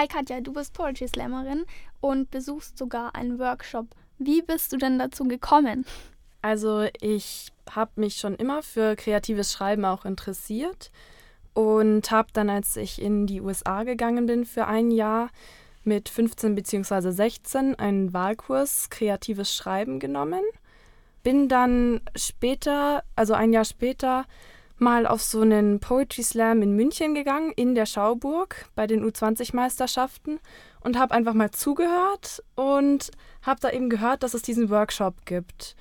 Hi Katja, du bist Poetry Slammerin und besuchst sogar einen Workshop. Wie bist du denn dazu gekommen? Also ich habe mich schon immer für kreatives Schreiben auch interessiert und habe dann, als ich in die USA gegangen bin für ein Jahr, mit 15 bzw. 16 einen Wahlkurs kreatives Schreiben genommen. Bin dann später, also ein Jahr später, mal auf so einen Poetry Slam in München gegangen, in der Schauburg bei den U20-Meisterschaften und habe einfach mal zugehört und habe da eben gehört, dass es diesen Workshop gibt.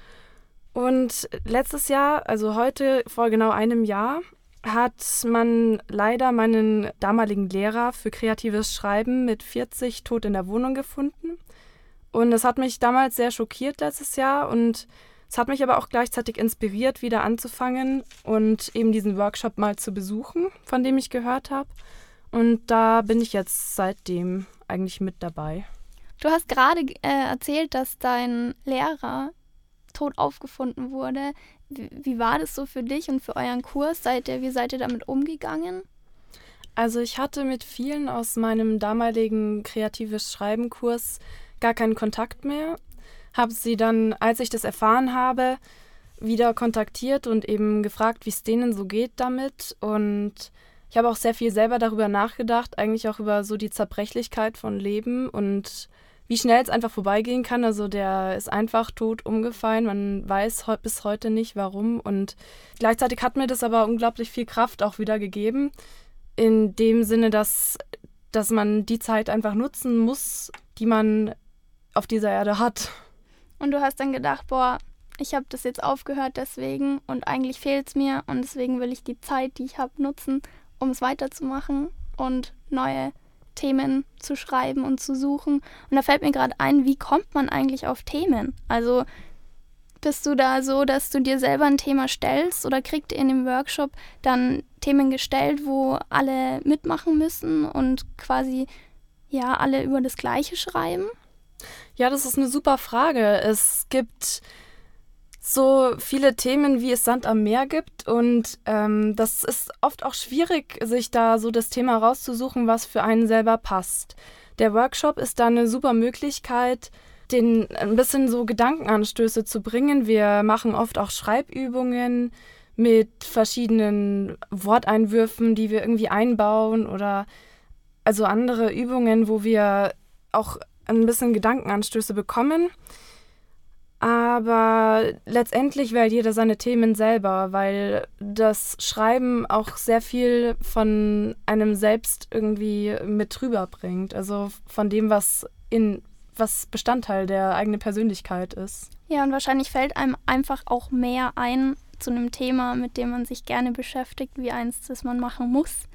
Und letztes Jahr, also heute vor genau einem Jahr, hat man leider meinen damaligen Lehrer für kreatives Schreiben mit 40 tot in der Wohnung gefunden. Und das hat mich damals sehr schockiert letztes Jahr und es hat mich aber auch gleichzeitig inspiriert, wieder anzufangen und eben diesen Workshop mal zu besuchen, von dem ich gehört habe. Und da bin ich jetzt seitdem eigentlich mit dabei. Du hast gerade äh, erzählt, dass dein Lehrer tot aufgefunden wurde. Wie, wie war das so für dich und für euren Kurs? Seid ihr, wie seid ihr damit umgegangen? Also ich hatte mit vielen aus meinem damaligen kreatives Schreiben Kurs gar keinen Kontakt mehr. Habe sie dann, als ich das erfahren habe, wieder kontaktiert und eben gefragt, wie es denen so geht damit. Und ich habe auch sehr viel selber darüber nachgedacht, eigentlich auch über so die Zerbrechlichkeit von Leben und wie schnell es einfach vorbeigehen kann. Also der ist einfach tot umgefallen. Man weiß bis heute nicht warum. Und gleichzeitig hat mir das aber unglaublich viel Kraft auch wieder gegeben. In dem Sinne, dass, dass man die Zeit einfach nutzen muss, die man auf dieser Erde hat. Und du hast dann gedacht, boah, ich habe das jetzt aufgehört deswegen und eigentlich fehlt es mir und deswegen will ich die Zeit, die ich habe, nutzen, um es weiterzumachen und neue Themen zu schreiben und zu suchen. Und da fällt mir gerade ein, wie kommt man eigentlich auf Themen? Also bist du da so, dass du dir selber ein Thema stellst oder kriegt ihr in dem Workshop dann Themen gestellt, wo alle mitmachen müssen und quasi ja alle über das Gleiche schreiben? Ja, das ist eine super Frage. Es gibt so viele Themen, wie es Sand am Meer gibt. Und ähm, das ist oft auch schwierig, sich da so das Thema rauszusuchen, was für einen selber passt. Der Workshop ist da eine super Möglichkeit, den ein bisschen so Gedankenanstöße zu bringen. Wir machen oft auch Schreibübungen mit verschiedenen Worteinwürfen, die wir irgendwie einbauen oder also andere Übungen, wo wir auch ein bisschen Gedankenanstöße bekommen. Aber letztendlich wählt jeder seine Themen selber, weil das Schreiben auch sehr viel von einem selbst irgendwie mit rüberbringt. Also von dem, was in was Bestandteil der eigenen Persönlichkeit ist. Ja, und wahrscheinlich fällt einem einfach auch mehr ein zu einem Thema, mit dem man sich gerne beschäftigt, wie eins, das man machen muss.